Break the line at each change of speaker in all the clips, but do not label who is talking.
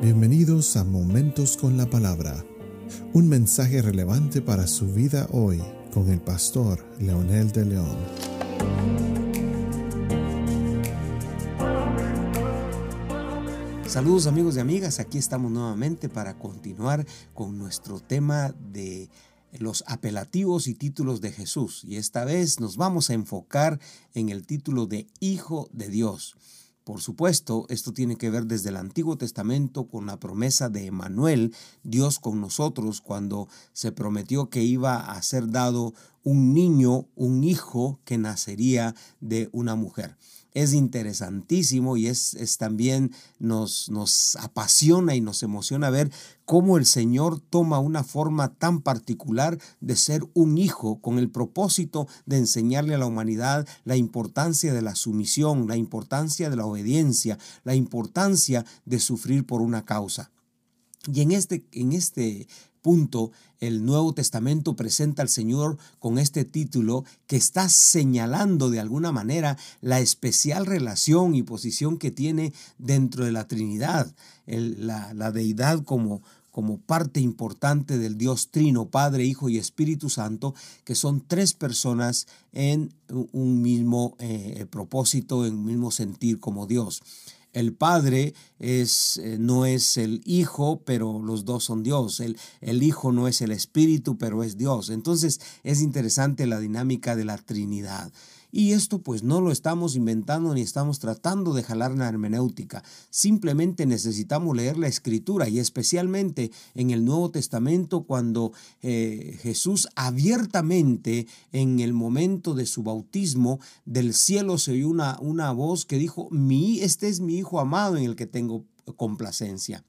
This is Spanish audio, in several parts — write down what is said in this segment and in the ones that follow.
Bienvenidos a Momentos con la Palabra, un mensaje relevante para su vida hoy con el pastor Leonel de León.
Saludos amigos y amigas, aquí estamos nuevamente para continuar con nuestro tema de los apelativos y títulos de Jesús. Y esta vez nos vamos a enfocar en el título de Hijo de Dios. Por supuesto, esto tiene que ver desde el Antiguo Testamento con la promesa de Emanuel, Dios con nosotros, cuando se prometió que iba a ser dado un niño, un hijo que nacería de una mujer es interesantísimo y es, también nos, nos apasiona y nos emociona ver cómo el Señor toma una forma tan particular de ser un hijo con el propósito de enseñarle a la humanidad la importancia de la sumisión, la importancia de la obediencia, la importancia de sufrir por una causa. Y en este, en este punto, el Nuevo Testamento presenta al Señor con este título que está señalando de alguna manera la especial relación y posición que tiene dentro de la Trinidad, la, deidad como, como parte importante del Dios Trino, Padre, Hijo y Espíritu Santo, que son tres personas en un mismo eh, propósito, en un mismo sentir como Dios. El Padre es, eh, no es el Hijo, pero los dos son Dios. El, el Hijo no es el Espíritu, pero es Dios. Entonces es interesante la dinámica de la Trinidad. Y esto pues no lo estamos inventando ni estamos tratando de jalar la hermenéutica. Simplemente necesitamos leer la escritura y especialmente en el Nuevo Testamento cuando eh, Jesús abiertamente en el momento de su bautismo del cielo se oyó una, una voz que dijo, mi, este es mi Hijo amado en el que tengo complacencia.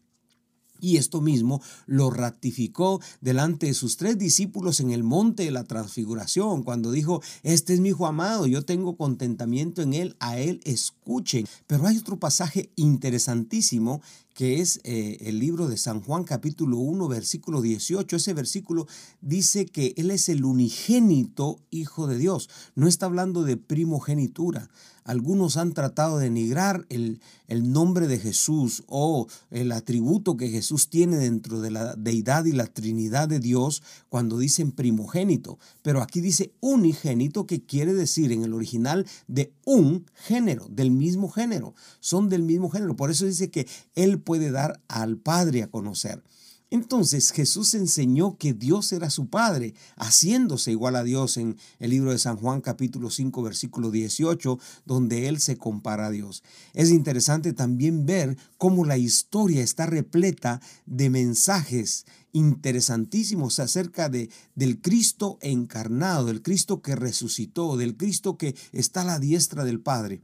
Y esto mismo lo ratificó delante de sus tres discípulos en el monte de la transfiguración, cuando dijo, este es mi hijo amado, yo tengo contentamiento en él, a él escuchen. Pero hay otro pasaje interesantísimo que es eh, el libro de San Juan capítulo 1 versículo 18. Ese versículo dice que Él es el unigénito Hijo de Dios. No está hablando de primogenitura. Algunos han tratado de denigrar el, el nombre de Jesús o el atributo que Jesús tiene dentro de la deidad y la Trinidad de Dios cuando dicen primogénito. Pero aquí dice unigénito que quiere decir en el original de un género, del mismo género. Son del mismo género. Por eso dice que Él puede dar al Padre a conocer. Entonces Jesús enseñó que Dios era su Padre, haciéndose igual a Dios en el libro de San Juan capítulo 5 versículo 18, donde Él se compara a Dios. Es interesante también ver cómo la historia está repleta de mensajes interesantísimos acerca de, del Cristo encarnado, del Cristo que resucitó, del Cristo que está a la diestra del Padre.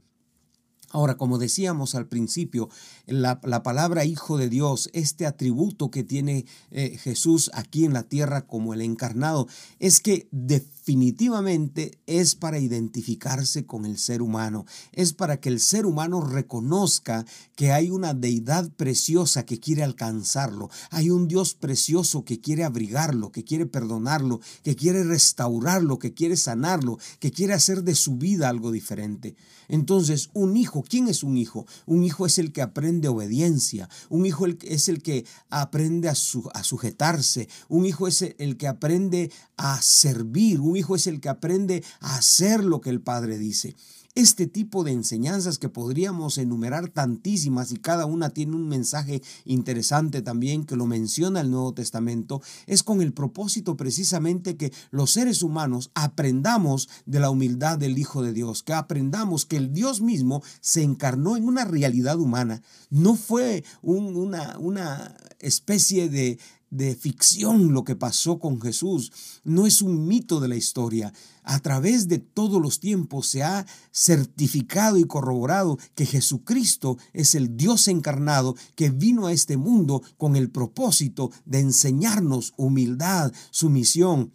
Ahora, como decíamos al principio, la, palabra Hijo de Dios, este atributo que tiene eh, Jesús aquí en la tierra como el encarnado, es que definitivamente es para identificarse con el ser humano, es para que el ser humano reconozca que hay una deidad preciosa que quiere alcanzarlo, hay un Dios precioso que quiere abrigarlo, que quiere perdonarlo, que quiere restaurarlo, que quiere sanarlo, que quiere hacer de su vida algo diferente. Entonces, un hijo, ¿quién es un hijo? Un hijo es el que aprende obediencia, un hijo es el que aprende a, sujetarse, un hijo es el que aprende a servir, un hijo es el que aprende a hacer lo que el padre dice. Este tipo de enseñanzas que podríamos enumerar tantísimas y cada una tiene un mensaje interesante también que lo menciona el Nuevo Testamento, es con el propósito precisamente que los seres humanos aprendamos de la humildad del Hijo de Dios, que aprendamos que el Dios mismo se encarnó en una realidad humana, no fue una, especie de, de ficción lo que pasó con Jesús, no es un mito de la historia. A través de todos los tiempos se ha certificado y corroborado que Jesucristo es el Dios encarnado que vino a este mundo con el propósito de enseñarnos humildad, sumisión,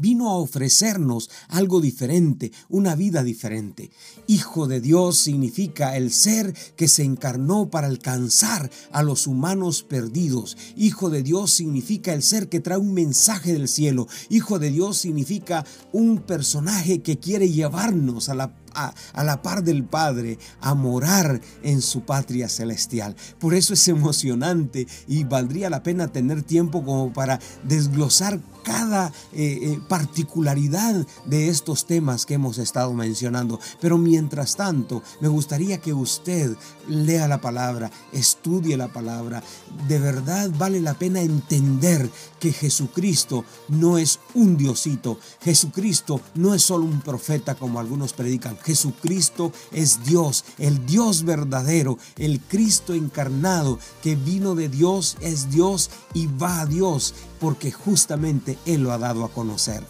vino a ofrecernos algo diferente, una vida diferente. Hijo de Dios significa el ser que se encarnó para alcanzar a los humanos perdidos. Hijo de Dios significa el ser que trae un mensaje del cielo. Hijo de Dios significa un personaje que quiere llevarnos a la a, la par del Padre a morar en su patria celestial. Por eso es emocionante y valdría la pena tener tiempo como para desglosar cada eh, eh, particularidad de estos temas que hemos estado mencionando. Pero mientras tanto, me gustaría que usted lea la palabra, estudie la palabra. De verdad vale la pena entender que Jesucristo no es un diosito. Jesucristo no es solo un profeta como algunos predican. Jesucristo es Dios, el Dios verdadero, el Cristo encarnado que vino de Dios, es Dios y va a Dios porque justamente Él lo ha dado a conocer.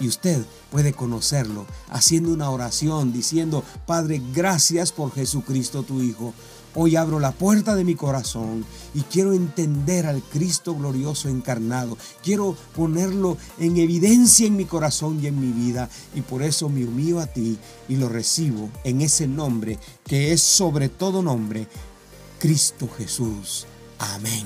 Y usted puede conocerlo haciendo una oración diciendo, Padre, gracias por Jesucristo tu Hijo. Hoy abro la puerta de mi corazón y quiero entender al Cristo glorioso encarnado. Quiero ponerlo en evidencia en mi corazón y en mi vida. Y por eso me humillo a ti y lo recibo en ese nombre que es sobre todo nombre, Cristo Jesús. Amén.